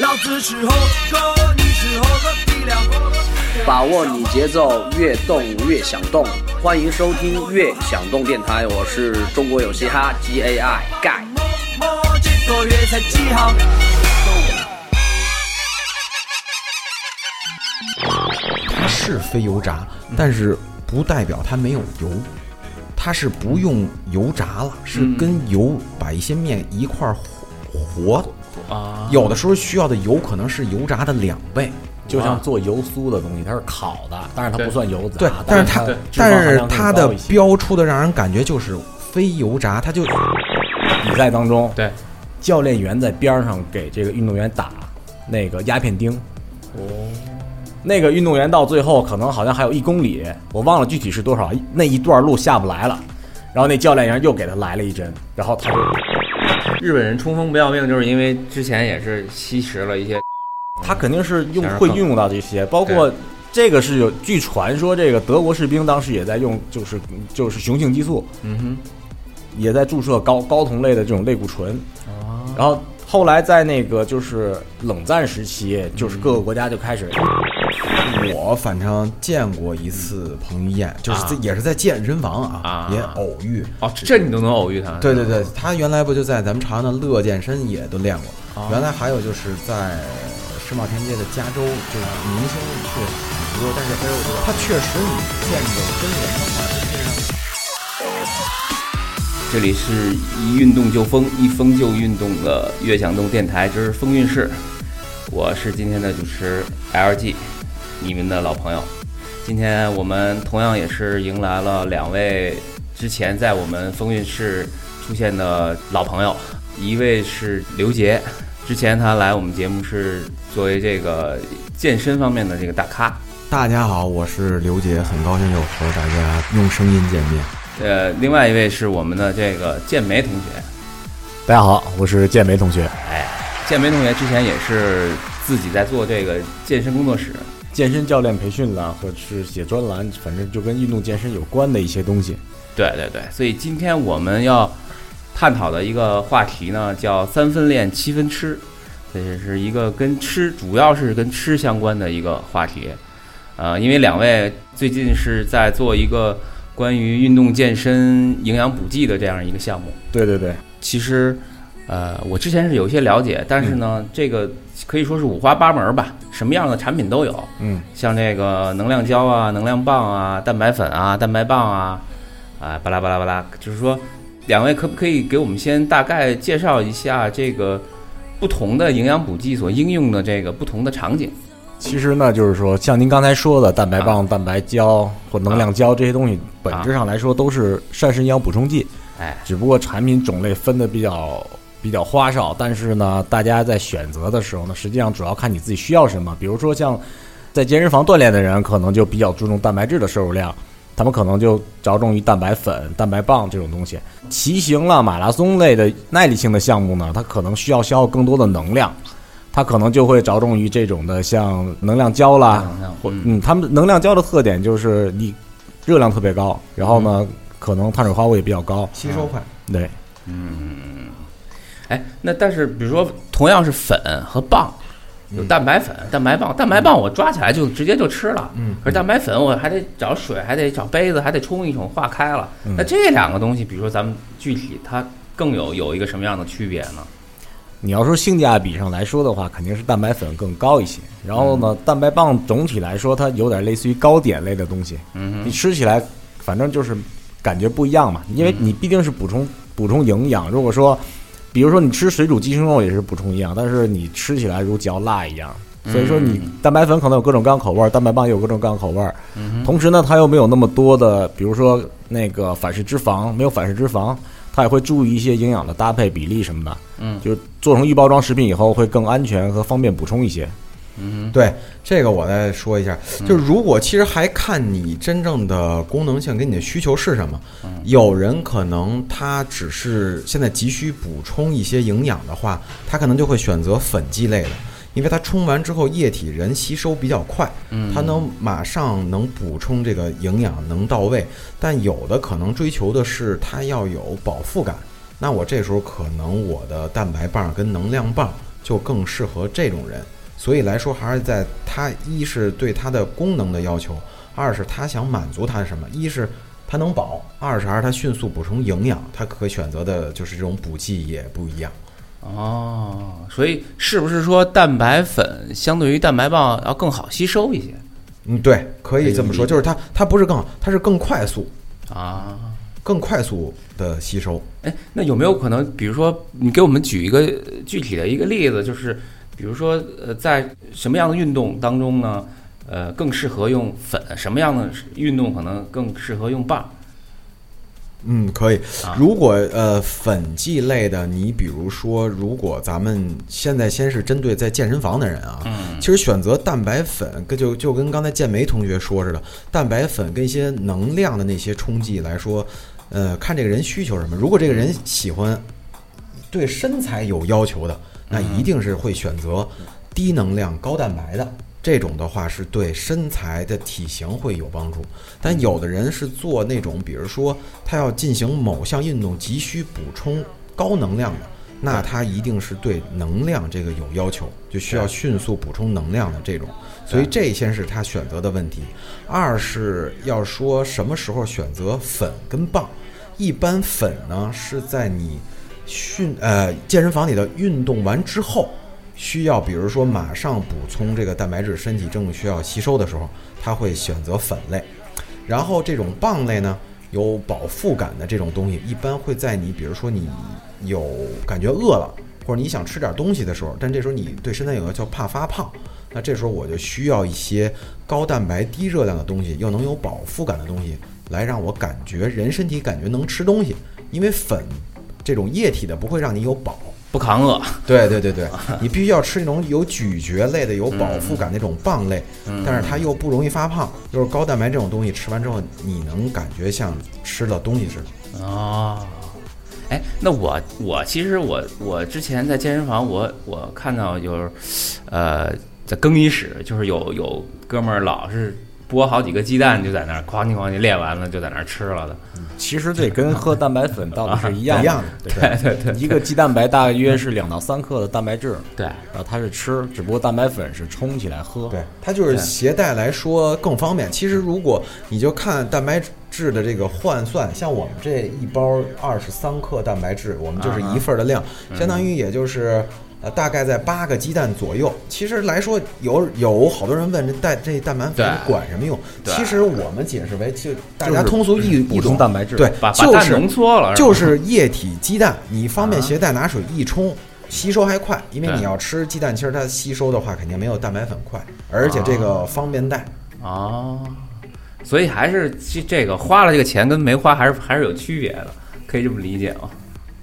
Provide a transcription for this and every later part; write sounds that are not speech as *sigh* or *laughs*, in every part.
老子是猴哥，你是猴哥，力量。把握你节奏，越动越想动。欢迎收听《越想动电台》，我是中国有嘻哈 G A I 盖。摸这个月才几号？它是非油炸，但是不代表它没有油，它是不用油炸了，是跟油把一些面一块儿和和啊，有的时候需要的油可能是油炸的两倍。就像做油酥的东西，它是烤的，但是它不算油炸。对，但是它但是它的标出的让人感觉就是非油炸，它就比赛当中，对，教练员在边上给这个运动员打那个鸦片钉。哦，那个运动员到最后可能好像还有一公里，我忘了具体是多少，那一段路下不来了。然后那教练员又给他来了一针，然后他就日本人冲锋不要命，就是因为之前也是吸食了一些，*laughs* 他肯定是用会运用到这些，包括这个是有据传说，这个德国士兵当时也在用，就是就是雄性激素，嗯哼也在注射高高酮类的这种类固醇。哼，然后后来在那个就是冷战时期，就是各个国家就开始，我反正见过一次彭于晏，就是在啊也是在健身房啊啊，也偶遇。哦，这你都能偶遇他？对对对，他原来不就在咱们长安的乐健身也都练过。哦原来还有就是在世贸天阶的加州，就是明星确实很多，但是他确实你见着真人的话，这里是一运动就疯，一疯就运动的悦享动电台之风韵事，我是今天的主持 LG，你们的老朋友。今天我们同样也是迎来了两位之前在我们风韵室出现的老朋友，一位是刘杰，之前他来我们节目是作为这个健身方面的这个大咖，大家好，我是刘杰，很高兴又和大家用声音见面。呃，另外一位是我们的这个健梅同学，大家好，我是健梅同学，哎，健梅同学之前也是自己在做这个健身工作室，健身教练培训啦，或者是写专栏，反正就跟运动健身有关的一些东西。对对对，所以今天我们要探讨的一个话题呢，叫三分练七分吃，这是一个跟吃，主要是跟吃相关的一个话题。呃，因为两位最近是在做一个关于运动健身营养补剂的这样一个项目。对对对，其实，呃，我之前是有一些了解，但是呢，这个可以说是五花八门吧，什么样的产品都有。嗯，像这个能量胶啊、能量棒啊、蛋白粉啊、蛋白棒啊，啊，巴拉巴拉巴拉，就是说，两位可不可以给我们先大概介绍一下这个不同的营养补剂所应用的这个不同的场景？其实呢，就是说，像您刚才说的蛋白棒、蛋白胶或能量胶这些东西，本质上来说都是膳食营养补充剂，哎，只不过产品种类分的比较比较花哨。但是呢，大家在选择的时候呢，实际上主要看你自己需要什么。比如说像在健身房锻炼的人，可能就比较注重蛋白质的摄入量，他们可能就着重于蛋白粉、蛋白棒这种东西。骑行了、马拉松类的耐力性的项目呢，它可能需要消耗更多的能量。它可能就会着重于这种的，像能量胶啦，或嗯嗯，他们能量胶的特点就是你热量特别高，然后呢，可能碳水化合物也比较高，吸收快，对，哎，那但是比如说同样是粉和棒，有蛋白粉、蛋白棒，蛋白棒我抓起来就直接就吃了，嗯可是蛋白粉我还得找水，还得找杯子，还得冲一冲化开了。嗯那这两个东西，比如说咱们具体它更有有一个什么样的区别呢？你要说性价比上来说的话，肯定是蛋白粉更高一些。然后呢，蛋白棒总体来说，它有点类似于糕点类的东西，嗯你吃起来反正就是感觉不一样嘛，因为你毕竟是补充补充营养。如果说，比如说你吃水煮鸡胸肉也是补充营养，但是你吃起来如嚼蜡一样。所以说，你蛋白粉可能有各种各样口味儿，蛋白棒也有各种各样口味儿。同时呢，它又没有那么多的，比如说那个反式脂肪，没有反式脂肪，它也会注意一些营养的搭配比例什么的。嗯，就做成预包装食品以后会更安全和方便补充一些。嗯对这个我再说一下，就是如果其实还看你真正的功能性跟你的需求是什么。有人可能他只是现在急需补充一些营养的话，他可能就会选择粉剂类的，因为它冲完之后液体人吸收比较快，它能马上能补充这个营养能到位。但有的可能追求的是它要有饱腹感，那我这时候可能我的蛋白棒跟能量棒就更适合这种人。所以来说，还是在它一是对它的功能的要求，二是它想满足它什么？一是它能饱，二是还是它迅速补充营养，它可选择的就是这种补剂也不一样。哦，所以是不是说蛋白粉相对于蛋白棒要更好吸收一些嗯，对，可以这么说，就是它它不是更好，它是更快速、啊？更快速的吸收。哎，那有没有可能，比如说你给我们举一个呃具体的一个例子，就是比如说呃，在什么样的运动当中呢？呃，更适合用粉，什么样的运动可能更适合用棒？嗯，可以啊。如果呃粉剂类的，你比如说，如果咱们现在先是针对在健身房的人啊，嗯其实选择蛋白粉，跟就就跟刚才建梅同学说似的，蛋白粉跟一些能量的那些冲剂来说，呃，看这个人需求什么。如果这个人喜欢对身材有要求的，那一定是会选择低能量高蛋白的。这种的话是对身材的体型会有帮助，但有的人是做那种，比如说他要进行某项运动急需补充高能量的，那他一定是对能量这个有要求，就需要迅速补充能量的这种。所以这先是他选择的问题。二是要说什么时候选择粉跟棒，一般粉呢是在你训呃健身房里的运动完之后，需要比如说马上补充这个蛋白质，身体正需要吸收的时候，他会选择粉类。然后这种棒类呢，有饱腹感的这种东西，一般会在你比如说你有感觉饿了，或者你想吃点东西的时候，但这时候你对身材有要求，怕发胖，那这时候我就需要一些高蛋白、低热量的东西，又能有饱腹感的东西，来让我感觉人身体感觉能吃东西，因为粉这种液体的不会让你有饱。不扛饿，对对对对，*laughs* 你必须要吃那种有咀嚼类的、有饱腹感那种棒类，但是它又不容易发胖，就是高蛋白这种东西，吃完之后你能感觉像吃了东西似的。哦，哎，那我我其实我我之前在健身房，我我看到就是，呃，在更衣室，就是有有哥们儿老是剥好几个鸡蛋，就在那儿哐叽哐叽练完了就在那儿吃了的。其实这跟喝蛋白粉道理是一样一样的，的 *laughs* 对对对，一个鸡蛋白大约是两到三克的蛋白质，对，然后它是吃，只不过蛋白粉是冲起来喝。对，它就是携带来说更方便。其实如果你就看蛋白质的这个换算，像我们这一包二十三克蛋白质，我们就是一份儿的量，相当于也就是。呃，大概在八个鸡蛋左右。其实来说，有有好多人问这蛋这蛋白粉管什么用？其实我们解释为就大家通俗易补充易懂蛋白质对，把就是浓缩了，就是液体鸡蛋，你方便啊携带，拿水一冲，吸收还快。因为你要吃鸡蛋，其实它吸收的话肯定没有蛋白粉快，而且这个方便带。啊，所以还是这这个花了这个钱跟没花还是还是有区别的，可以这么理解吗？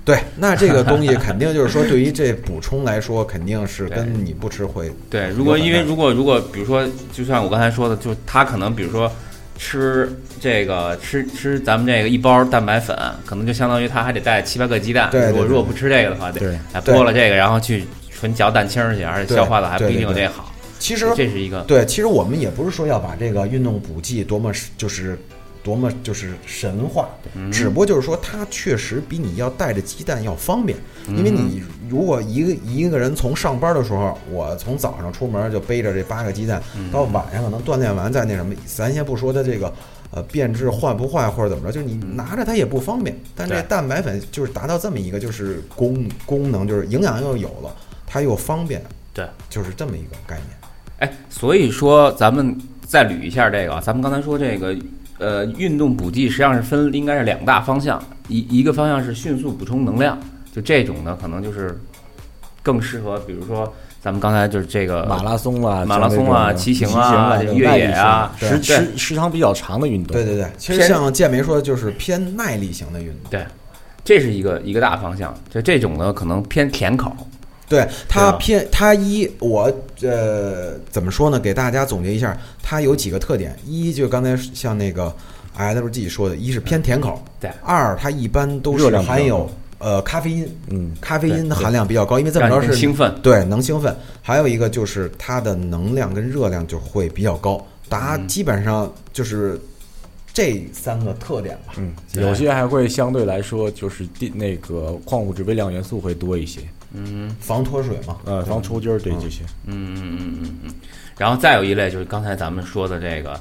对，那这个东西 *laughs* 肯定就是说，对于这补充来说，肯定是对。跟你不吃会对，如果因为如果如果比如说，就像我刚才说的，就他可能比如说吃这个吃吃咱们这个一包蛋白粉，可能就相当于他还得带七八个鸡蛋。对如果如果不吃这个的话，得对。还剥了这个，然后去纯嚼蛋清儿去，而且消化的还不一定有这好。其实这是一个对，其实我们也不是说要把这个运动补剂多么就是多么就是神话，嗯只不过就是说它确实比你要带着鸡蛋要方便，因为你如果一个一个人从上班的时候，我从早上出门就背着这八个鸡蛋，嗯到晚上可能锻炼完再那什么，咱先不说它这个。呃，变质坏不坏或者怎么着，就是你拿着它也不方便。但这蛋白粉就是达到这么一个，就是功功能，就是营养又有了，它又方便，对。就是这么一个概念。哎，所以说咱们再捋一下这个啊，咱们刚才说这个呃运动补剂实际上是分应该是两大方向，一一个方向是迅速补充能量，就这种呢可能就是更适合，比如说咱们刚才就是这个马拉松啊，马拉松啊骑行啊越野啊时时时长比较长的运动。对对对，其实像健美说的，就是偏耐力型的运动。对，这是一个一个大方向，就这种呢可能偏甜口，对它偏它一我呃怎么说呢？给大家总结一下，它有几个特点：一就刚才像那个 LG 说的，一是偏甜口；对二它一般都是含有呃咖啡因，嗯，咖啡因的含量比较高，因为这么着是兴奋。对，能兴奋。还有一个就是它的能量跟热量就会比较高，达嗯基本上就是这三个特点吧。嗯，有些还会相对来说就是地那个矿物质微量元素会多一些。嗯防脱水嘛。呃，防抽筋儿对这些。嗯嗯嗯嗯嗯，然后再有一类就是刚才咱们说的这个，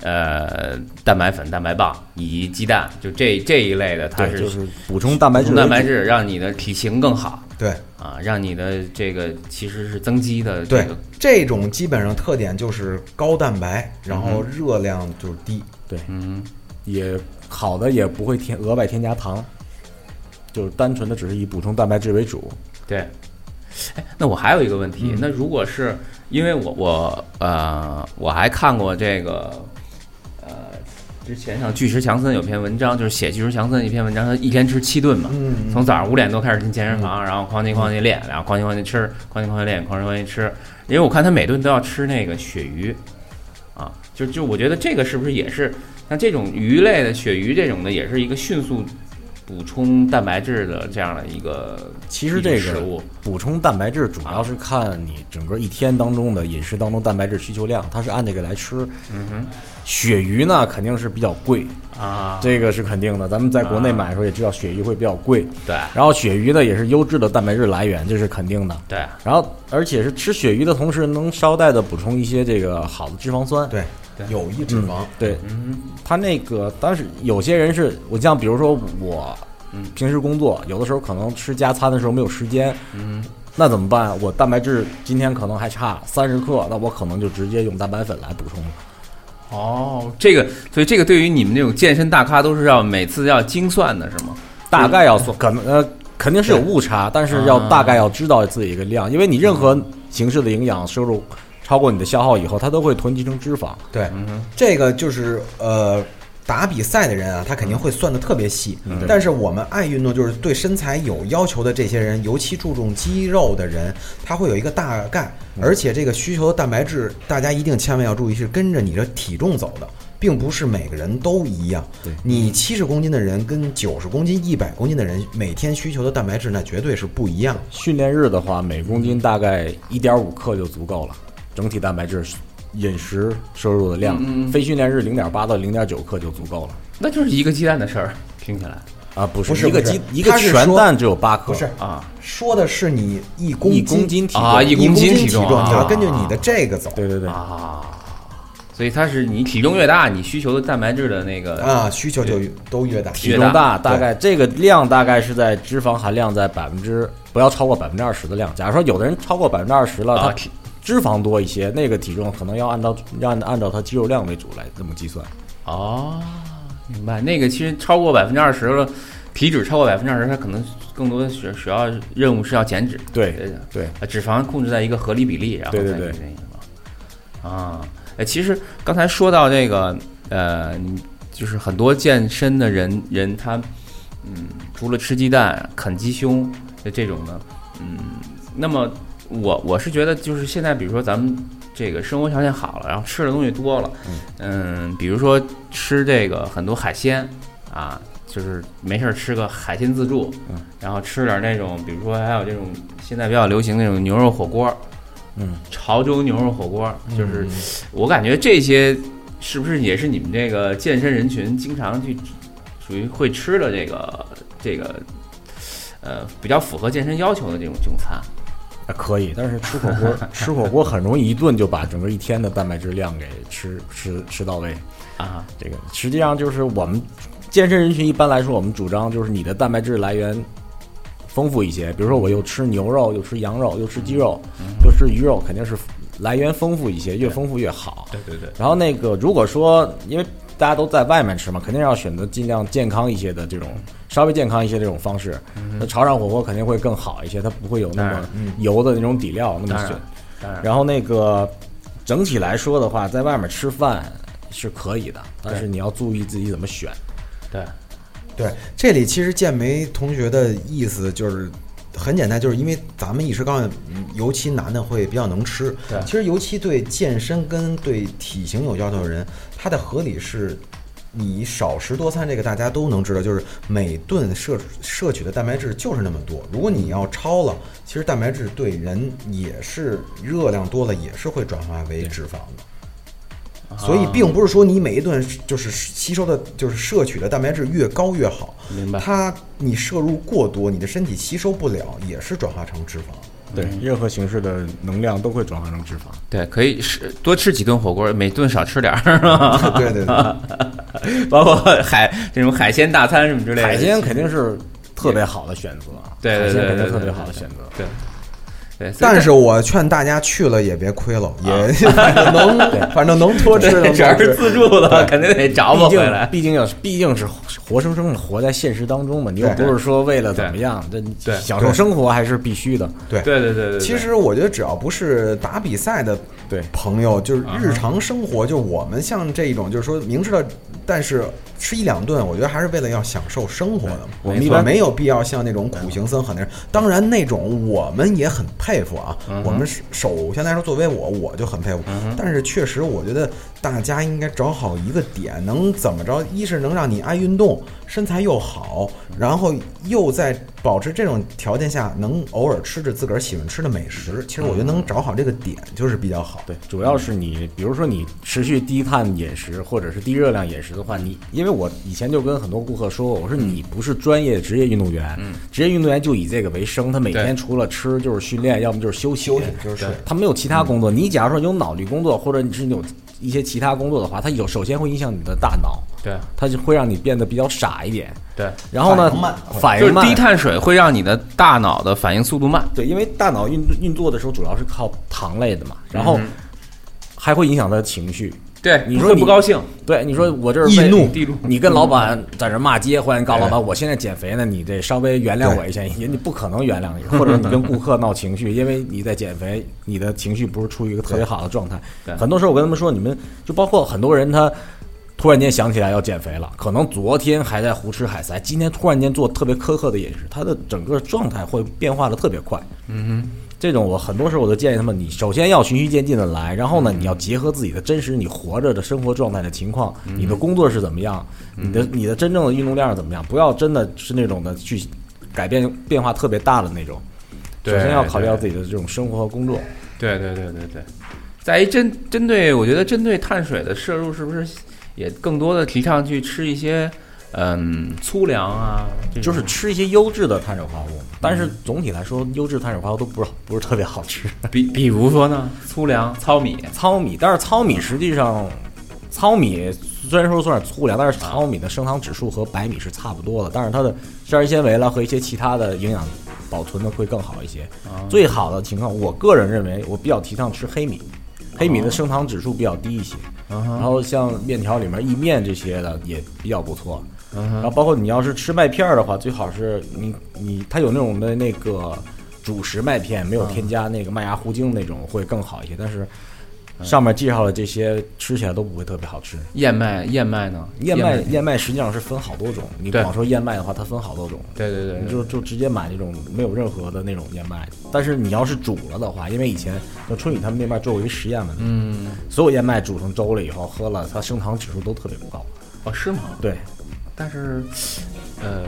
呃，蛋白粉、蛋白棒以及鸡蛋，就这这一类的，它对，是就是补充蛋白质蛋白质，让你的体型更好对。啊，让你的这个其实是增肌的这对，这种基本上特点就是高蛋白，然后热量就是低。对，嗯。也好的也不会添额外添加糖，就是单纯的只是以补充蛋白质为主。对。哎，那我还有一个问题，嗯那如果是因为我我呃我还看过这个呃之前像巨石强森有篇文章，就是写巨石强森一篇文章，他一天吃七顿嘛，嗯从早上五点多开始进健身房，然后哐叽哐叽练，然后哐叽哐叽吃，哐叽哐叽练，哐叽哐叽吃。因为我看他每顿都要吃那个鳕鱼，啊，就就我觉得这个是不是也是像这种鱼类的鳕鱼这种的，也是一个迅速补充蛋白质的这样的一个其实这个食物补充蛋白质主要是看你整个一天当中的饮食当中蛋白质需求量，它是按这个来吃。嗯哼鳕鱼呢肯定是比较贵，啊，这个是肯定的。咱们在国内买的时候也知道鳕鱼会比较贵，对然后鳕鱼呢也是优质的蛋白质来源，这是肯定的。对然后而且是吃鳕鱼的同时，能捎带的补充一些这个好的脂肪酸。对对，有益脂肪。对，嗯他那个当时有些人是我像比如说我，嗯平时工作有的时候可能吃加餐的时候没有时间，嗯那怎么办？我蛋白质今天可能还差三十克，那我可能就直接用蛋白粉来补充了。哦，这个所以这个对于你们这种健身大咖都是要每次要精算的是吗？大概要算，可能呃肯定是有误差，但是要大概要知道自己一个量，因为你任何形式的营养摄入超过你的消耗以后，它都会囤积成脂肪。对，嗯这个就是呃，打比赛的人啊，他肯定会算的特别细。但是我们爱运动，就是对身材有要求的这些人，尤其注重肌肉的人，他会有一个大概，而且这个需求的蛋白质，大家一定千万要注意，是跟着你的体重走的。并不是每个人都一样，对你七十公斤的人跟九十公斤、一百公斤的人每天需求的蛋白质那绝对是不一样。训练日的话，每公斤大概一点五克就足够了，整体蛋白质饮食摄入的量，嗯嗯非训练日零点八到零点九克就足够了。那就是一个鸡蛋的事儿，听起来。啊，不是不是一个鸡一个全蛋只有八克，不是啊。说的是你一公一斤公斤体重。啊一一公体斤体重啊你要根据你的这个走。对对对，啊，所以它是你体重越大，你需求的蛋白质的那个啊，需求就都越大。体重大，大概这个量大概是在脂肪含量在百分之不要超过百分之二十的量。假如说有的人超过百分之二十了，他脂肪多一些，那个体重可能要按照要按按照它肌肉量为主来这么计算。哦，明白。那个其实超过百分之二十了，体脂超过百分之二十，它可能更多的主主要任务是要减脂，对对对，脂肪控制在一个合理比例，然后对对对再去那个嘛啊，哎，其实刚才说到这个，呃，就是很多健身的人人他，嗯，除了吃鸡蛋、啃鸡胸的这种呢，嗯，那么我我是觉得就是现在，比如说咱们这个生活条件好了，然后吃的东西多了，嗯，比如说吃这个很多海鲜啊。就是没事儿吃个海鲜自助，嗯然后吃点那种，比如说还有这种现在比较流行那种牛肉火锅，嗯，潮州牛肉火锅，就是我感觉这些是不是也是你们这个健身人群经常去属于会吃的这个这个呃比较符合健身要求的这种中餐啊，可以，但是吃火锅吃火锅很容易一顿就把整个一天的蛋白质量给吃吃吃到位。啊？这个实际上就是我们健身人群一般来说，我们主张就是你的蛋白质来源丰富一些，比如说我又吃牛肉，又吃羊肉，又吃鸡肉，又吃鱼肉，肯定是来源丰富一些，越丰富越好。对对对，然后那个如果说因为大家都在外面吃嘛，肯定要选择尽量健康一些的这种稍微健康一些这种方式。那潮汕火锅肯定会更好一些，它不会有那么油的那种底料那么选然。然，然后那个整体来说的话，在外面吃饭是可以的，但是你要注意自己怎么选。对对，这里其实建梅同学的意思就是很简单，就是因为咱们一时高兴，嗯尤其男的会比较能吃。对其实尤其对健身跟对体型有要求的人，他的合理是。你少食多餐，这个大家都能知道，就是每顿摄摄取的蛋白质就是那么多。如果你要超了，其实蛋白质对人也是热量多了，也是会转化为脂肪的。所以并不是说你每一顿就是吸收的，就是摄取的蛋白质越高越好，明白它你摄入过多，你的身体吸收不了，也是转化成脂肪。对，任何形式的能量都会转化成脂肪。对，可以吃多吃几顿火锅，每顿少吃点儿，*laughs* 是吧？对对对，*laughs* 包括海这种海鲜大餐什么之类的。海鲜肯定是特别好的选择，对对对海鲜肯定特别好的选择。对对，但是我劝大家去了也别亏了，也 *laughs* 反正能反正能多吃只要是。自助的，肯定得找我毕竟回来。毕竟要毕竟是活生生的活在现实当中嘛，你又不是说为了怎么样，这对享受生活还是必须的。对对对对对，对其实我觉得只要不是打比赛的对朋友，就是日常生活，就我们像这一种，就是说明知道，但是吃一两顿，我觉得还是为了要享受生活的嘛。我们一般没有必要像那种苦行僧很那，当然那种我们也很佩服啊。我们是首先来说，作为我，我就很佩服。但是确实，我觉得大家应该找好一个点，能怎么着？一是能让你爱运动，身材又好，然后又在保持这种条件下，能偶尔吃着自个儿喜欢吃的美食。其实我觉得能找好这个点就是比较好。对，主要是你，比如说你持续低碳饮食或者是低热量饮食的话，你因为我以前就跟很多顾客说过，我说你不是专业职业运动员，职业运动员就以这个为生，他每天除了吃就是训练，要么就是休息，休息就是他没有其他工作。你假如说有脑力工作，或者你是有一些其他工作的话，它有首先会影响你的大脑，对。它就会让你变得比较傻一点。对，然后呢反应慢，就是反应慢，低碳水会让你的大脑的反应速度慢。对，因为大脑运运作的时候主要是靠糖类的嘛，然后还会影响他的情绪。对，你说你不高兴，对，你说我这是为易怒你跟老板在这骂街，或者你告诉老板我现在减肥呢，你得稍微原谅我一下，人家不可能原谅你，或者你跟顾客闹情绪，因为你在减肥，你的情绪不是处于一个特别好的状态对。很多时候我跟他们说，你们就包括很多人他。突然间想起来要减肥了，可能昨天还在胡吃海塞，今天突然间做特别苛刻的饮食，他的整个状态会变化的特别快。这种我很多时候我都建议他们，你首先要循序渐进的来，然后呢，你要结合自己的真实你活着的生活状态的情况，你的工作是怎么样，你的你的真正的运动量是怎么样，不要真的是那种的去改变变化特别大的那种。首先要考虑到自己的这种生活和工作。对对对对对，在一针针对，我觉得针对碳水的摄入，是不是也更多的提倡去吃一些嗯粗粮啊？就是吃一些优质的碳水化合物，但是总体来说，优质碳水化合物都不是不是特别好吃。*laughs* 比比如说呢，粗粮、糙米，糙米，但是糙米实际上，糙米虽然说算是粗粮，但是糙米的升糖指数和白米是差不多的，但是它的膳食纤维了和一些其他的营养保存的会更好一些。最好的情况，我个人认为，我比较提倡吃黑米，黑米的升糖指数比较低一些。然后像面条里面意面这些的也比较不错。然后包括你要是吃麦片儿的话，最好是你你它有那种的那个主食麦片，没有添加那个麦芽糊精那种会更好一些，但是。上面介绍的这些吃起来都不会特别好吃。燕麦，燕麦呢？燕麦燕麦实际上是分好多种，你光说燕麦的话，它分好多种。对对对，你就就直接买那种没有任何的那种燕麦，但是你要是煮了的话，因为以前就春雨他们那边做过一实验嘛，嗯，所有燕麦煮成粥了以后喝了，它升糖指数都特别不高。哦是吗？对，但是呃，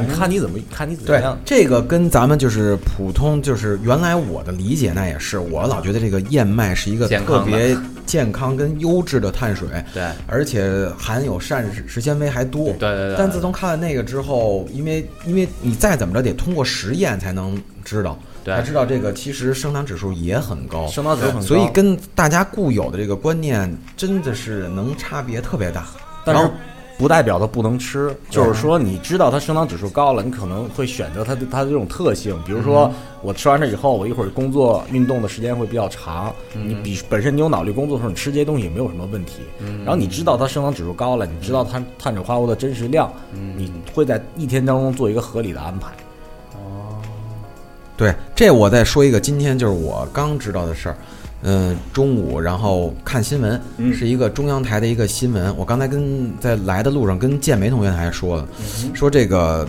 你看你怎么看你怎么对样，。这个跟咱们就是普通，就是原来我的理解，那也是我老觉得这个燕麦是一个特别健康跟优质的碳水，对而且含有膳食纤维还多。对对对但自从看了那个之后，因为因为你再怎么着得通过实验才能知道，对才知道这个其实升糖指数也很高，升糖指数很高所以跟大家固有的这个观念真的是能差别特别大。但是不代表它不能吃，就是说你知道它升糖指数高了，你可能会选择它的它的这种特性，比如说我吃完这以后，我一会儿工作运动的时间会比较长，你比本身你有脑力工作的时候，你吃这些东西也没有什么问题。然后你知道它升糖指数高了，你知道它碳水化合物的真实量，你会在一天当中做一个合理的安排。哦对，这我再说一个，今天就是我刚知道的事儿。嗯、中午然后看新闻，是一个中央台的一个新闻。我刚才跟在来的路上跟建梅同学还说了，说这个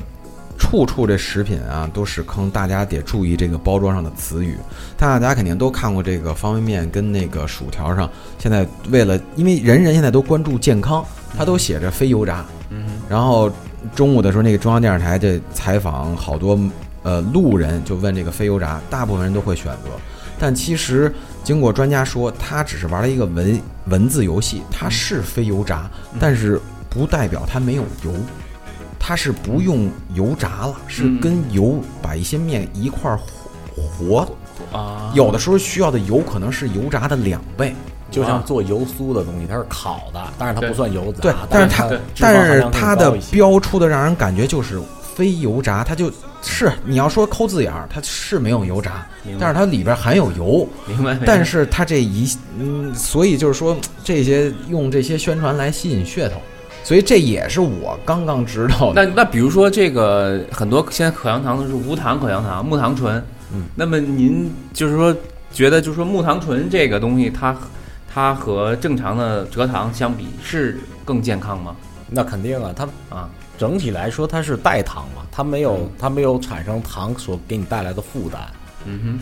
处处这食品啊都是坑，大家得注意这个包装上的词语。大家肯定都看过这个方便面跟那个薯条上，现在为了因为人人现在都关注健康，它都写着非油炸。然后中午的时候，那个中央电视台这采访好多呃路人，就问这个非油炸，大部分人都会选择。但其实经过专家说，他只是玩了一个文文字游戏，它是非油炸，但是不代表它没有油。它是不用油炸了，是嗯跟油把一些面一块儿和和，啊，有的时候需要的油可能是油炸的两倍。就像做油酥的东西，它是烤的，但是它不算油炸。对，但是它它但是它的标出的让人感觉就是非油炸，它就是你要说抠字眼儿，它是没有油炸，但是它里边含有油。明白，明白但是它这一嗯，所以就是说这些用这些宣传来吸引噱头，所以这也是我刚刚知道的。那那比如说这个很多现在口香糖都是无糖口香糖，木糖醇。嗯，那么您就是说觉得就是说木糖醇这个东西，它它和正常的蔗糖相比是更健康吗？那肯定啊，它啊，整体来说它是代糖嘛，它没有它没有产生糖所给你带来的负担。嗯哼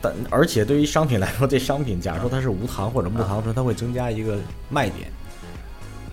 但而且对于商品来说，这商品假如说它是无糖或者木糖醇，它会增加一个卖点。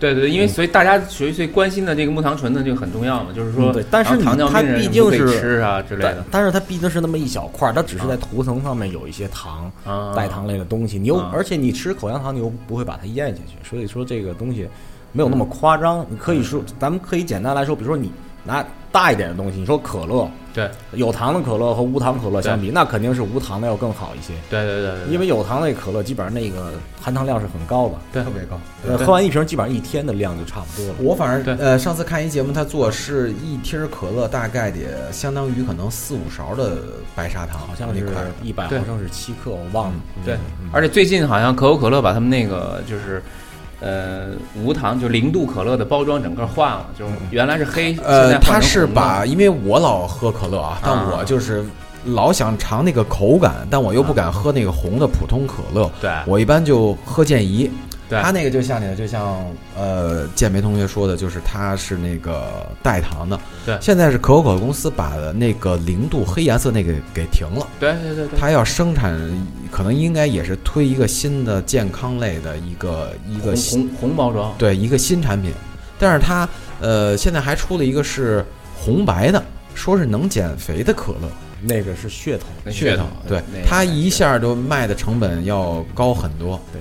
对对对，因为所以大家所以最关心的这个木糖醇呢就很重要嘛，就是说，嗯对但是糖尿你它病人毕竟不可以是吃啊之类的但是它毕竟是那么一小块儿，它只是在涂层上面有一些糖、啊，代糖类的东西。你又、啊而且你吃口香糖，你又不会把它咽下去，所以说这个东西没有那么夸张。你可以说，咱们可以简单来说，比如说你拿大一点的东西，你说可乐，对有糖的可乐和无糖可乐相比，那肯定是无糖的要更好一些，对对对对，因为有糖类可乐基本上那个含糖量是很高的，对特别高。呃，喝完一瓶基本上一天的量就差不多了。我反正对呃，上次看一节目，他做是一听儿可乐大概得相当于可能四五勺的白砂糖，好像是那块。一百毫升是七克，我忘了。对嗯，而且最近好像可口可乐把他们那个就是。呃，无糖就零度可乐的包装整个换了，就是原来是黑，呃，他是把，因为我老喝可乐啊，但啊。我就是老想尝那个口感，但我又不敢喝那个红的普通可乐，对。我一般就喝健怡。对。他那个就像你的，就像呃建梅同学说的，就是它是那个代糖的。对。现在是可口可乐公司把那个零度黑颜色那个给停了，对对对对，它要生产，可能应该也是推一个新的健康类的一个一个红新红红包装，对一个新产品，但是它呃现在还出了一个是红白的，说是能减肥的可乐，那个是噱头。那噱头，对那个它一下就卖的成本要高很多。对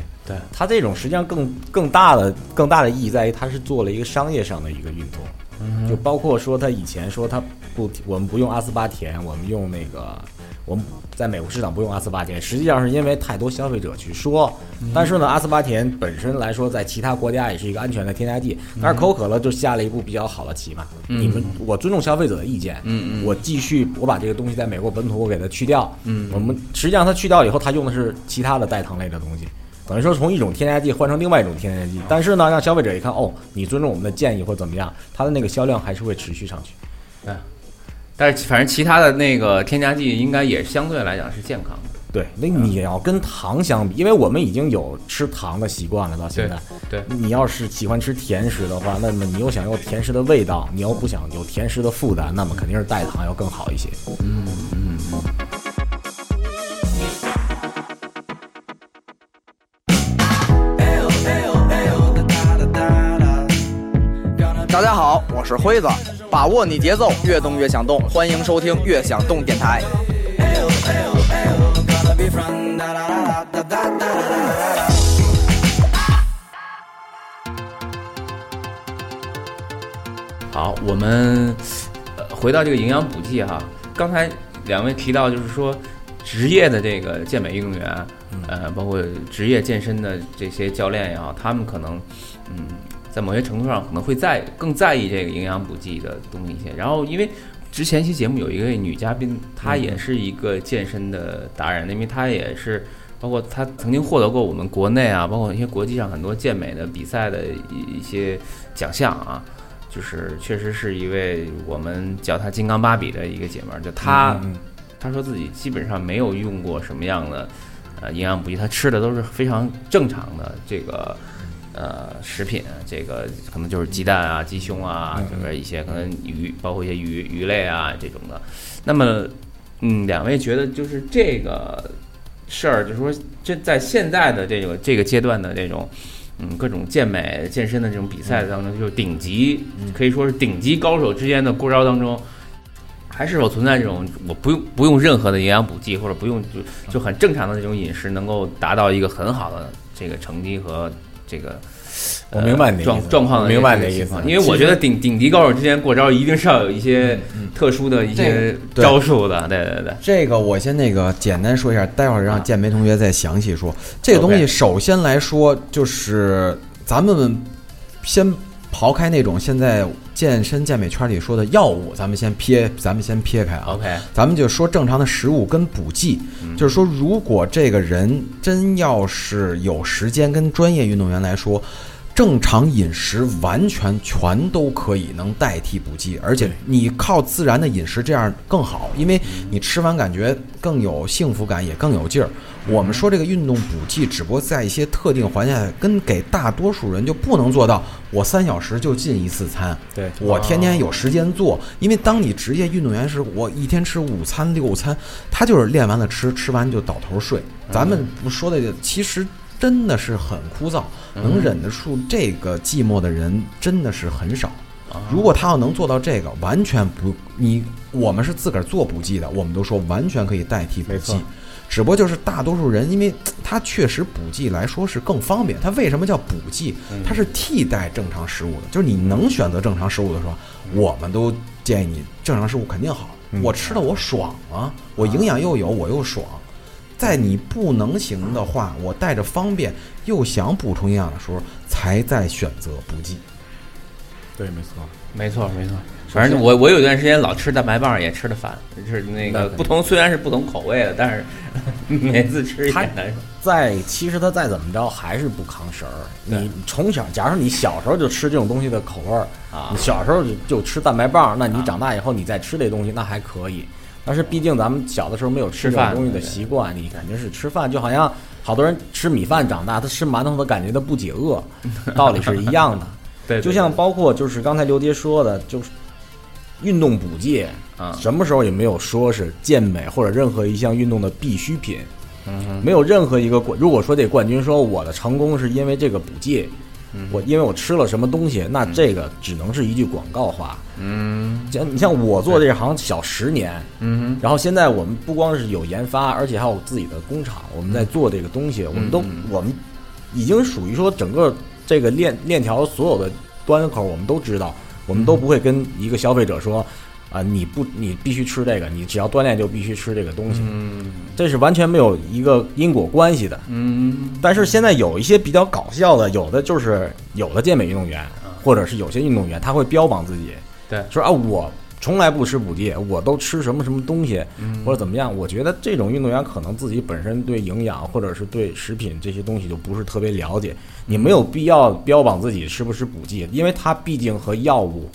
它这种实际上更更大的更大的意义在于，它是做了一个商业上的一个运作，嗯就包括说它以前说它不，我们不用阿斯巴甜，我们用那个我们在美国市场不用阿斯巴甜，实际上是因为太多消费者去说，嗯但是呢，阿斯巴甜本身来说，在其他国家也是一个安全的添加剂，嗯但是可口可乐就下了一步比较好的棋嘛，你们我尊重消费者的意见，嗯嗯。我继续我把这个东西在美国本土我给它去掉，嗯。我们实际上它去掉以后，它用的是其他的代糖类的东西。等于说从一种添加剂换成另外一种添加剂，但是呢，让消费者一看，哦，你尊重我们的建议或怎么样，它的那个销量还是会持续上去。但是反正其他的那个添加剂应该也相对来讲是健康的。对，那你要跟糖相比，因为我们已经有吃糖的习惯了，到现在，对，你要是喜欢吃甜食的话，那么你又想要甜食的味道，你又不想有甜食的负担，那么肯定是代糖要更好一些。大是辉子，把握你节奏，越动越想动，欢迎收听《越想动电台》。好，我们呃回到这个营养补剂哈，刚才两位提到就是说职业的这个健美运动员，呃，包括职业健身的这些教练也好，他们可能嗯，在某些程度上可能会在更在意这个营养补剂的东西一些。然后因为之前一期节目有一位女嘉宾，她也是一个健身的达人，因为她也是。包括她曾经获得过我们国内啊，包括一些国际上很多健美的比赛的一一些奖项啊，就是确实是一位我们叫她金刚芭比的一个姐妹儿，就她，她说自己基本上没有用过什么样的呃营养补剂，她吃的都是非常正常的这个呃食品，这个可能就是鸡蛋啊、鸡胸啊，这边一些可能鱼，包括一些鱼鱼类啊这种的。那么，嗯，两位觉得就是这个事儿，就是说这在现在的这个这个阶段的这种。嗯，各种健美健身的这种比赛当中，就是顶级，可以说是顶级高手之间的过招当中，还是否存在这种我不用不用任何的营养补剂，或者不用就就很正常的这种饮食，能够达到一个很好的这个成绩和这个我明白你的意思状状况的明白你的意思情况。因为我觉得顶顶级高手之间过招，一定是要有一些特殊的一些招数的，对对对。这个我先那个简单说一下，待会儿让建梅同学再详细说。这个东西首先来说，就是咱们先刨开那种现在健身健美圈里说的药物，咱们先撇，咱们先撇开啊。OK，咱们就说正常的食物跟补剂，就是说，如果这个人真要是有时间，跟专业运动员来说，正常饮食完全全都可以能代替补剂，而且你靠自然的饮食这样更好，因为你吃完感觉更有幸福感，也更有劲儿。我们说这个运动补剂，只不过在一些特定环境下，跟给大多数人就不能做到，我三小时就进一次餐，对我天天有时间做，因为当你职业运动员时，我一天吃五餐六餐，他就是练完了吃，吃完就倒头睡。咱们不说的，其实真的是很枯燥，能忍得住这个寂寞的人真的是很少。如果他要能做到这个，完全不你我们是自个儿做补剂的，我们都说完全可以代替补剂。只不过就是大多数人，因为它确实补剂来说是更方便。它为什么叫补剂？它是替代正常食物的。就是你能选择正常食物的时候，我们都建议你正常食物肯定好。我吃的我爽啊，我营养又有，我又爽。在你不能行的话，我带着方便又想补充营养的时候，才在选择补剂。对，没错。没错没错，反正我我有段时间老吃蛋白棒，也吃的烦，就是那个不同，虽然是不同口味的，但是 *laughs* 每次吃也它难受。再其实它再怎么着还是不扛食儿。你从小，假如说你小时候就吃这种东西的口味儿啊你小时候就就吃蛋白棒，那你长大以后你再吃这东西那还可以。但是毕竟咱们小的时候没有吃这种东西的习惯，你肯定是吃饭，就好像好多人吃米饭长大，他吃馒头他感觉他不解饿，*laughs* 道理是一样的。对，就像包括就是刚才刘杰说的，就是运动补剂啊什么时候也没有说是健美或者任何一项运动的必需品。嗯没有任何一个冠，如果说这冠军说我的成功是因为这个补剂，嗯我因为我吃了什么东西，那这个只能是一句广告话。嗯。像你像我做这行小十年，嗯然后现在我们不光是有研发，而且还有自己的工厂，我们在做这个东西，我们都我们已经属于说整个这个链链条所有的端口我们都知道，我们都不会跟一个消费者说。啊，你不，你必须吃这个，你只要锻炼就必须吃这个东西，嗯。这是完全没有一个因果关系的。嗯。但是现在有一些比较搞笑的，有的就是有的健美运动员，或者是有些运动员，他会标榜自己，对。说啊我从来不吃补剂，我都吃什么什么东西，或者怎么样。我觉得这种运动员可能自己本身对营养或者是对食品这些东西就不是特别了解，你没有必要标榜自己吃不吃补剂，因为它毕竟和药物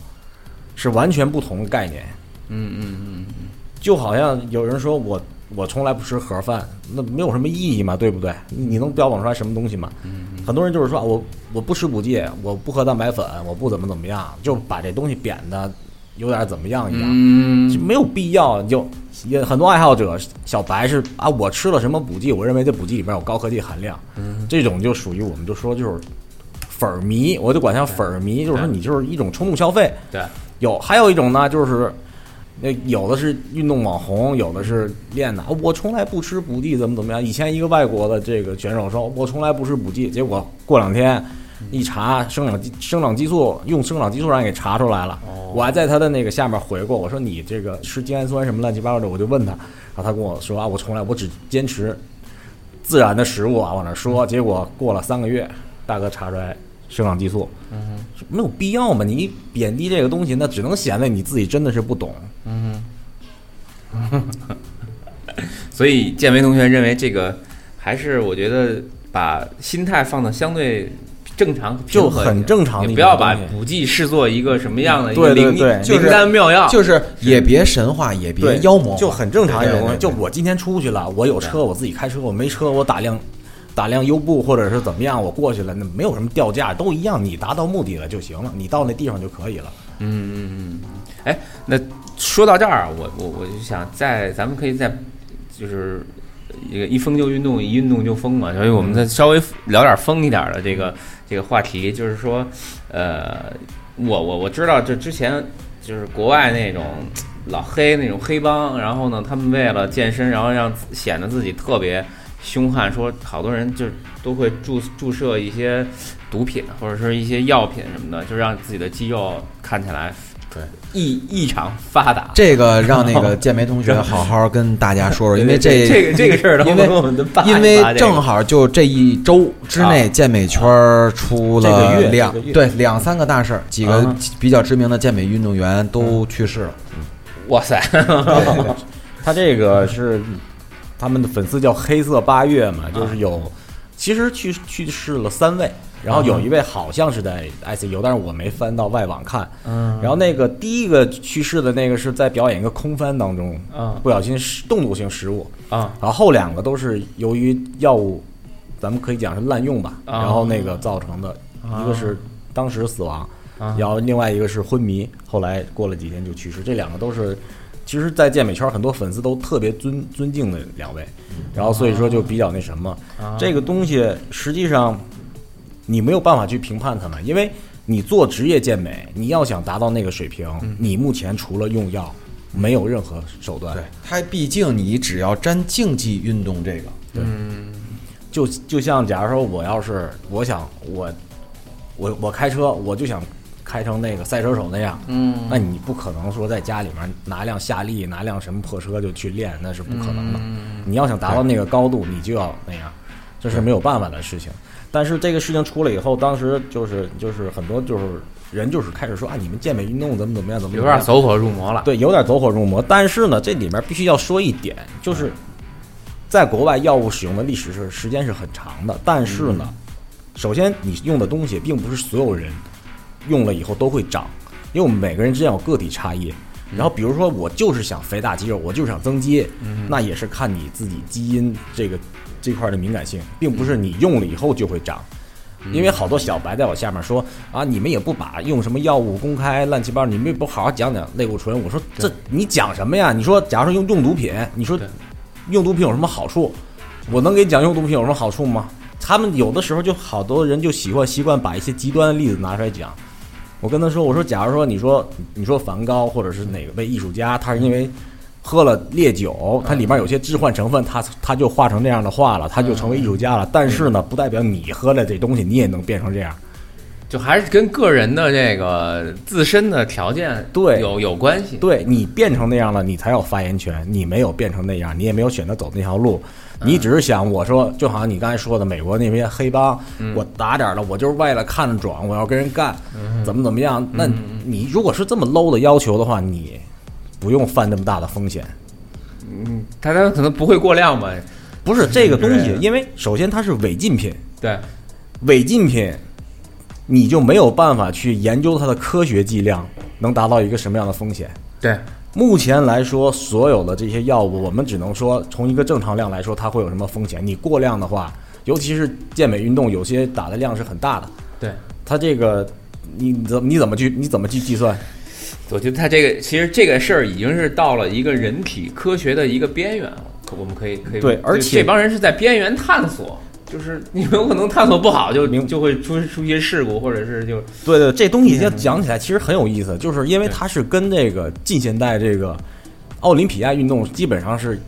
是完全不同的概念。嗯嗯嗯就好像有人说我我从来不吃盒饭，那没有什么意义嘛，对不对？你你能标榜出来什么东西吗？很多人就是说啊我我不吃补剂，我不喝蛋白粉，我不怎么怎么样，就把这东西贬的有点怎么样一样，嗯就没有必要。就也很多爱好者小白是啊，我吃了什么补剂，我认为这补剂里边有高科技含量，嗯这种就属于我们就说就是粉儿迷，我就管它粉儿迷，就是说你就是一种冲动消费。对，有还有一种呢，就是那有的是运动网红，有的是练的。我从来不吃补剂，怎么怎么样？以前一个外国的这个选手说，我从来不吃补剂，结果过两天一查生长激生长激素，用生长激素让人给查出来了。我还在他的那个下面回过，我说你这个吃精氨酸什么乱七八糟的，我就问他，然后他跟我说啊，我从来我只坚持自然的食物啊，往那说，结果过了三个月，大哥查出来生长激素，嗯没有必要嘛？你贬低这个东西，那只能显得你自己真的是不懂。嗯所以建维同学认为这个还是我觉得把心态放的相对正常，就很正常你不要把补剂视作一个什么样的一个灵对灵丹妙药，就是也别神话，也别，妖魔，就很正常一种东西。对对对就我今天出去了，我有车，我自己开车；我没车，我打辆打辆优步或者是怎么样，我过去了，那没有什么掉价，都一样，你达到目的了就行了，你到那地方就可以了。嗯嗯嗯，哎，那说到这儿，我我我就想再咱们可以再就是一个一疯就运动，一运动就疯嘛，所以我们再稍微聊点疯一点的这个这个话题，就是说，呃，我我我知道这之前就是国外那种老黑那种黑帮，然后呢，他们为了健身，然后让显得自己特别凶悍，说好多人就都会注注射一些毒品或者是一些药品什么的，就让自己的肌肉看起来对。异异常发达。这个让那个 *laughs* 建梅同学好好跟大家说说，*laughs* 因为这这个这个事儿，的爸因为正好就这一周之内，健美圈儿出了两对两三个大事儿，几个啊比较知名的健美运动员都去世了。哇塞，*laughs* 他这个是他们的粉丝叫黑色八月嘛，就是有其实去去世了三位，然后有一位好像是在 ICU，但是我没翻到外网看。嗯。然后那个第一个去世的那个是在表演一个空翻当中，啊。不小心失动作性失误，啊。然后后两个都是由于药物，咱们可以讲是滥用吧，啊。然后那个造成的，啊。一个是当时死亡，啊。然后另外一个是昏迷，后来过了几天就去世。这两个都是，其实，在健美圈很多粉丝都特别尊尊敬的两位，然后所以说就比较那什么，啊。这个东西实际上你没有办法去评判他们，因为你做职业健美，你要想达到那个水平，你目前除了用药，没有任何手段。对，它毕竟你只要沾竞技运动这个，对。就就像假如说我要是我想我我我开车我就想开成那个赛车手那样，嗯那你不可能说在家里面拿辆夏利拿辆什么破车就去练，那是不可能的。你要想达到那个高度，你就要那样，这是没有办法的事情。但是这个事情出了以后，当时就是就是很多就是人就是开始说啊，你们健美运动怎么怎么样怎么有点走火入魔了。对，有点走火入魔。但是呢，这里面必须要说一点，就是在国外药物使用的历史是时间是很长的。但是呢，首先你用的东西并不是所有人用了以后都会长，因为我们每个人之间有个体差异。然后比如说我就是想肥大肌肉，我就是想增肌，那也是看你自己基因这个这块的敏感性，并不是你用了以后就会长。因为好多小白在我下面说啊，你们也不把用什么药物公开乱七八糟，你们也不好好讲讲类固醇。我说这你讲什么呀？你说假如说用用毒品，你说用毒品有什么好处？我能给你讲用毒品有什么好处吗？他们有的时候就好多人就喜欢习惯把一些极端的例子拿出来讲。我跟他说，我说假如说你说你说梵高或者是哪个位艺术家，他是因为喝了烈酒，它里面有些致幻成分，他他就画成那样的画了，他就成为艺术家了。但是呢，不代表你喝了这东西，你也能变成这样。就还是跟个人的这个自身的条件对有有关系。对你变成那样了，你才有发言权。你没有变成那样，你也没有选择走那条路，你只是想我说，就好像你刚才说的，美国那边黑帮，我打点了，我就是为了看着爽，我要跟人干，怎么怎么样？那你如果是这么 low 的要求的话，你不用犯那么大的风险。嗯，大家可能不会过量吧？不是这个东西，因为首先它是违禁品，对，违禁品，你就没有办法去研究它的科学剂量能达到一个什么样的风险。对，目前来说，所有的这些药物，我们只能说从一个正常量来说，它会有什么风险？你过量的话，尤其是健美运动，有些打的量是很大的，对，它这个你怎你怎么去你怎么去计算？我觉得它这个其实这个事儿已经是到了一个人体科学的一个边缘了。我们可以可以对而且这帮人是在边缘探索，就是你们有可能探索不好就明就会出出一些事故，或者是就对对，这东西要讲起来其实很有意思，就是因为它是跟这个近现代这个奥林匹亚运动基本上是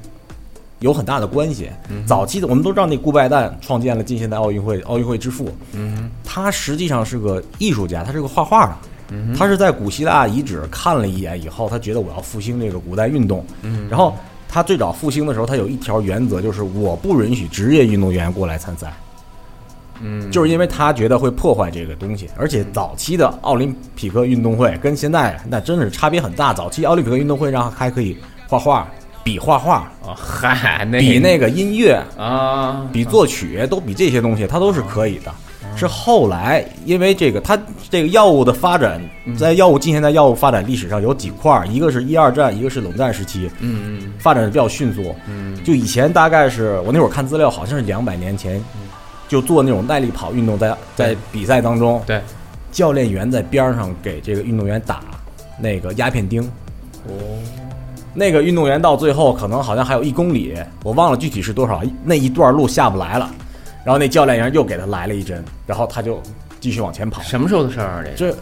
有很大的关系。早期的我们都知道，那顾拜旦创建了近现代奥运会，奥运会之父。嗯，他实际上是个艺术家，他是个画画的。嗯他是在古希腊遗址看了一眼以后，他觉得我要复兴这个古代运动。嗯，然后他最早复兴的时候，他有一条原则，就是我不允许职业运动员过来参赛。嗯，就是因为他觉得会破坏这个东西，而且早期的奥林匹克运动会跟现在那真是差别很大。早期奥林匹克运动会上还可以画画、比画画、啊嗨，比那个音乐、啊，比作曲，都比这些东西，他都是可以的。是后来因为这个，它这个药物的发展，在药物近现代药物发展历史上有几块儿，一个是一二战，一个是冷战时期，嗯嗯发展的比较迅速。嗯，就以前大概是我那会儿看资料，好像是两百年前，就做那种耐力跑运动，在在比赛当中，对，教练员在边儿上给这个运动员打那个鸦片钉。哦，那个运动员到最后可能好像还有一公里，我忘了具体是多少，那一段路下不来了，然后那教练员又给他来了一针，然后他就继续往前跑。什么时候的事儿啊？这这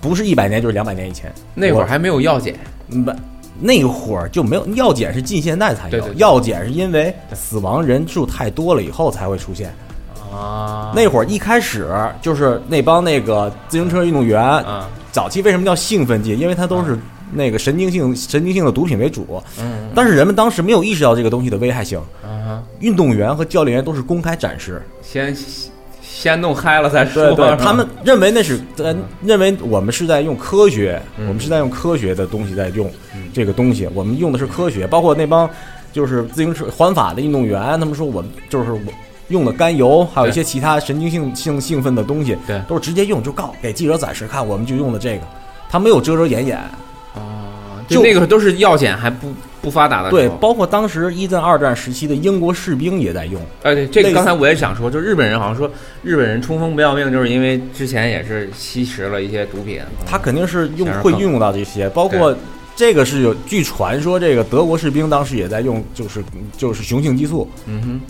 不是一百年就是两百年以前，那会儿还没有药检，嗯不，那会儿就没有药检是近现代才有，对对对药检是因为死亡人数太多了以后才会出现。啊那会儿一开始就是那帮那个自行车运动员，啊早期为什么叫兴奋剂？因为它都是那个神经性、神经性的毒品为主。嗯。但是人们当时没有意识到这个东西的危害性，嗯，运动员和教练员都是公开展示。先先弄嗨了再说，对对，他们认为那是呃，认为我们是在用科学，嗯。我们是在用科学的东西在用这个东西，我们用的是科学，包括那帮就是自行车环法的运动员，他们说我们就是我。用的甘油，还有一些其他神经性性兴奋的东西，对。都是直接用就告给记者展示看，我们就用的这个，他没有遮遮掩掩。啊，就那个都是药检还不不发达的时候，对，包括当时一战、二战时期的英国士兵也在用。哎，对，这个刚才我也想说，就日本人好像说日本人冲锋不要命，就是因为之前也是吸食了一些毒品。他肯定是用会运用到这些，包括这个是有据传说，这个德国士兵当时也在用，就是就是雄性激素，嗯哼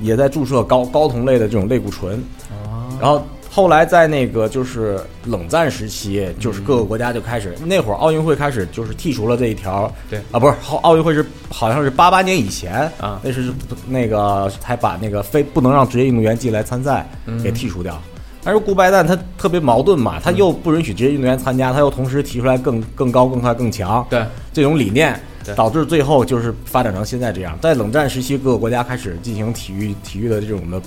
也在注射高高酮类的这种类固醇。哼，然后后来在那个就是冷战时期，就是各个国家就开始，那会儿奥运会开始就是剔除了这一条。对。啊，不是奥奥运会是好像是八八年以前啊。那是那个才把那个非不能让职业运动员进来参赛给剔除掉。但是顾拜旦他特别矛盾嘛，他又不允许职业运动员参加，他又同时提出来更更高、更快、更强对，这种理念，导致最后就是发展成现在这样。在冷战时期，各个国家开始进行体育体育的这种的，这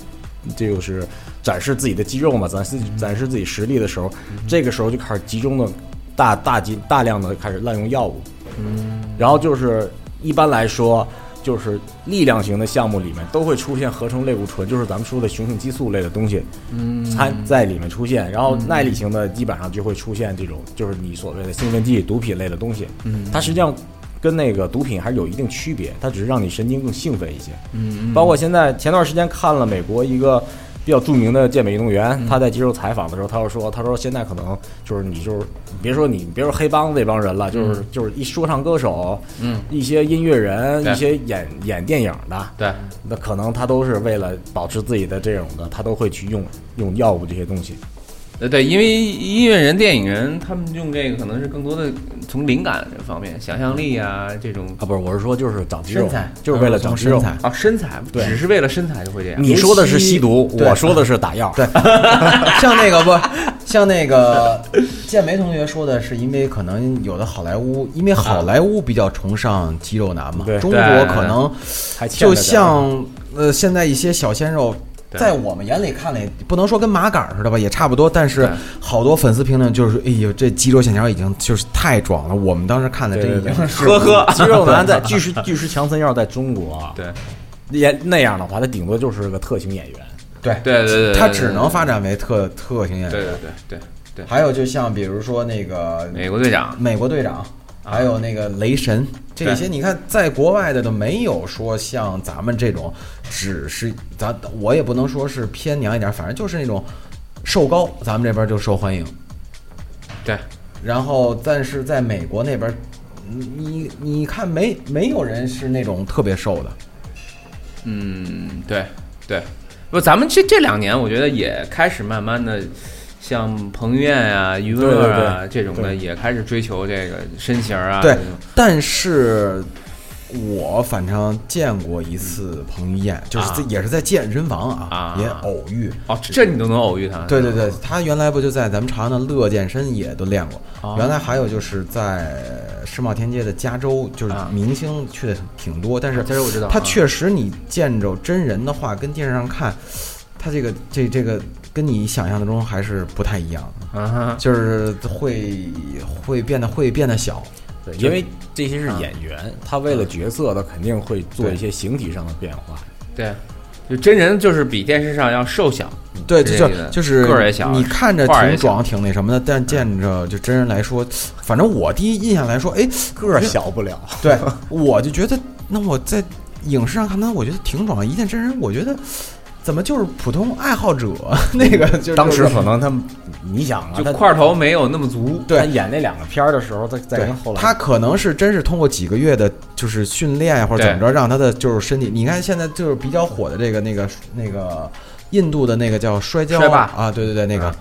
就是展示自己的肌肉嘛，展示展示自己实力的时候，这个时候就开始集中的大大集大量的开始滥用药物。嗯，然后就是一般来说。就是力量型的项目里面都会出现合成类固醇，就是咱们说的雄性激素类的东西，嗯，参在里面出现。然后耐力型的基本上就会出现这种，就是你所谓的兴奋剂、毒品类的东西。嗯，它实际上跟那个毒品还是有一定区别，它只是让你神经更兴奋一些。嗯，包括现在前段时间看了美国一个比较著名的健美运动员，他在接受采访的时候，他就说，他说现在可能就是你就是别说你别说黑帮那帮人了，就是就是一说唱歌手，嗯，一些音乐人，一些演演电影的，对，那可能他都是为了保持自己的这种的，他都会去用用药物这些东西。呃对，因为音乐人、电影人他们用这个可能是更多的从灵感这方面、想象力啊这种啊，不是，我是说就是长肌肉身材，就是为了长肌肉。身材。啊身材，对只是为了身材就会这样。你说的是吸毒，我说的是打药。对，*laughs* 像那个不，像那个 *laughs* 建梅同学说的是，因为可能有的好莱坞，因为好莱坞比较崇尚肌肉男嘛，中国可能就像呃现在一些小鲜肉。对。在我们眼里看来，不能说跟麻杆儿似的吧，也差不多。但是好多粉丝评论就是说：“哎呦，这肌肉线条已经就是太壮了。”我们当时看的这已经是呵呵肌肉男在 *laughs* 巨石巨石强森要是在中国啊，对。也那样的话，他顶多就是个特型演员。对。对对对，对他只能发展为特特型演员。对对对对对，还有就像比如说那个美国队长。美国队长，还有那个雷神，这些你看，在国外的都没有说像咱们这种，只是咱我也不能说是偏娘一点，反正就是那种瘦高，咱们这边就受欢迎。对然后，但是在美国那边，你你你看没没有人是那种特别瘦的，嗯，对对，不，咱们这这两年，我觉得也开始慢慢的，像彭于晏啊、余文乐啊这种的，也开始追求这个身形啊。对，但是我反正见过一次彭于晏，就是也是在健身房啊，啊也偶遇。哦，这你都能偶遇他？对对对，他原来不就在咱们朝阳的乐健身也都练过。哦原来还有就是在世贸天阶的加州，就是啊明星去的挺多，但是加州我知道他啊确实你见着真人的话，跟电视上看，他这个这这个跟你想象的中还是不太一样的，啊哈，就是会会变得会变得小。对，因为这些是演员，他为了角色，他肯定会做一些形体上的变化。对，就真人就是比电视上要瘦小。对，就就是个儿也小你看着挺壮，挺那什么的，但见着就真人来说，反正我第一印象来说，哎，个儿小不了，*laughs* 对，我就觉得，那我在影视上看他，我觉得挺壮。一见真人，我觉得怎么就是普通爱好者？*laughs* 那个就是当时可能他，你想啊，他就块头没有那么足。他对演那两个片儿的时候，再再跟后来他可能是真是通过几个月的，就是训练或者怎么着，让他的就是身体。你看现在就是比较火的这个那个那个印度的那个叫摔跤摔啊，对对对，那个。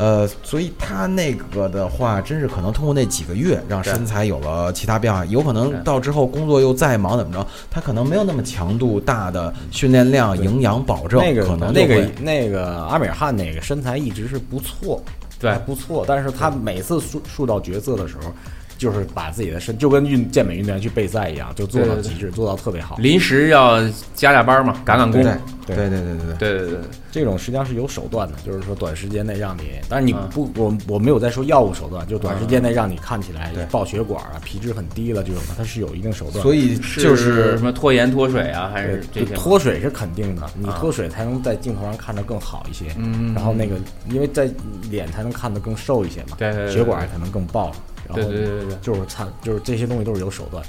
呃，所以他那个的话，真是可能通过那几个月让身材有了其他变化，有可能到之后工作又再忙怎么着，他可能没有那么强度大的训练量、营养保证，那个可能那个那个阿米尔汗那个身材一直是不错，对。还不错，但是他每次塑塑造角色的时候，就是把自己的身就跟运健美运动员去备赛一样，就做到极致，做到特别好。临时要加加班嘛，赶赶工。对对对对对对对。对对对，这种实际上是有手段的，就是说短时间内让你，但是你嗯不，我我没有在说药物手段，就短时间内让你看起来对爆血管啊、皮质很低了这种的，它是有一定手段。所以就是什么脱盐脱水啊，还是这脱水是肯定的，你啊脱水才能在镜头上看着更好一些。嗯然后那个，因为在脸才能看得更瘦一些嘛，对对对对血管才能更爆。然后对对对对对。就是参，就是这些东西都是有手段。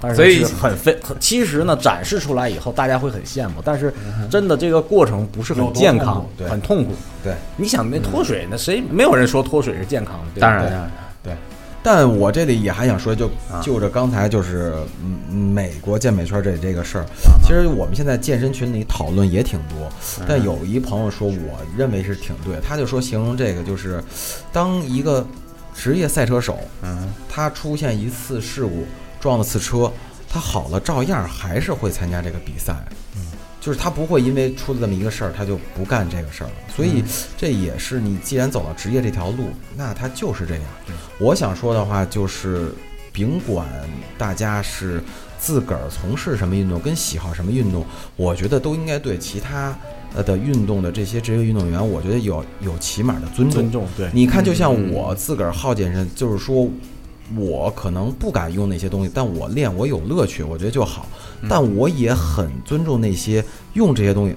但是所以很费，很其实呢，展示出来以后，大家会很羡慕，但是嗯真的这个过程不是很健康很痛苦。对。你想那脱水，那谁没有人说脱水是健康的？当然当然，但我这里也还想说，就啊。就着刚才就是嗯美国健美圈这这个事儿，啊。其实我们现在健身群里讨论也挺多，嗯。但有一朋友说，我认为是挺对，他就说形容这个就是，当一个职业赛车手，嗯，他出现一次事故撞了次车，他好了照样还是会参加这个比赛。嗯就是他不会因为出了这么一个事儿，他就不干这个事儿了。所以这也是你既然走到职业这条路，那他就是这样。我想说的话就是，甭管大家是自个儿从事什么运动，跟喜好什么运动，我觉得都应该对其他呃的运动的这些职业运动员，我觉得有有起码的尊重。尊重对。你看，就像我自个儿好健身，就是说，我可能不敢用那些东西，但我练我有乐趣，我觉得就好。但我也很尊重那些用这些东西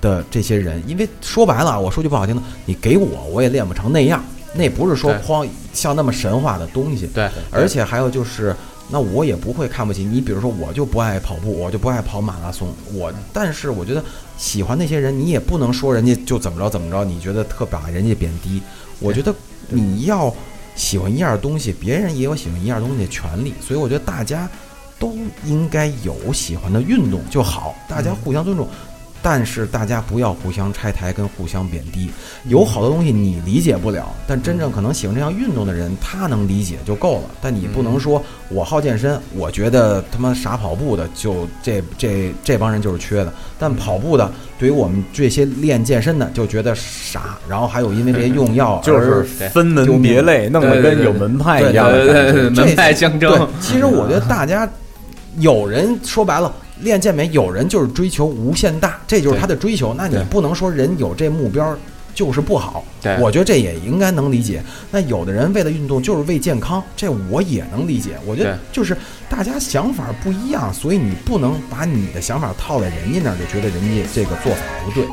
的这些人，因为说白了，我说句不好听的，你给我我也练不成那样，那不是说框像那么神话的东西。对，而且还有就是，那我也不会看不起你。比如说，我就不爱跑步，我就不爱跑马拉松。我，但是我觉得喜欢那些人，你也不能说人家就怎么着怎么着，你觉得特把人家贬低。我觉得你要喜欢一样东西，别人也有喜欢一样东西的权利。所以我觉得大家都应该有喜欢的运动就好，大家互相尊重。但是大家不要互相拆台跟互相贬低，有好多东西你理解不了，但真正可能喜欢这项运动的人，他能理解就够了。但你不能说我好健身，我觉得他妈傻跑步的就这这 *laughs* 这帮人就是缺的，但跑步的对于我们这些练健身的就觉得傻，然后还有因为这些用药 *laughs* 就是分门别类，弄得跟有门派一样的对。对对，门派相对争。，其实我觉得大家有人说白了。练健美，有人就是追求无限大，这就是他的追求。那你不能说人有这目标就是不好。对我觉得这也应该能理解。那有的人为了运动就是为健康，这我也能理解。我觉得就是大家想法不一样，所以你不能把你的想法套在人家那儿，就觉得人家这个做法不对。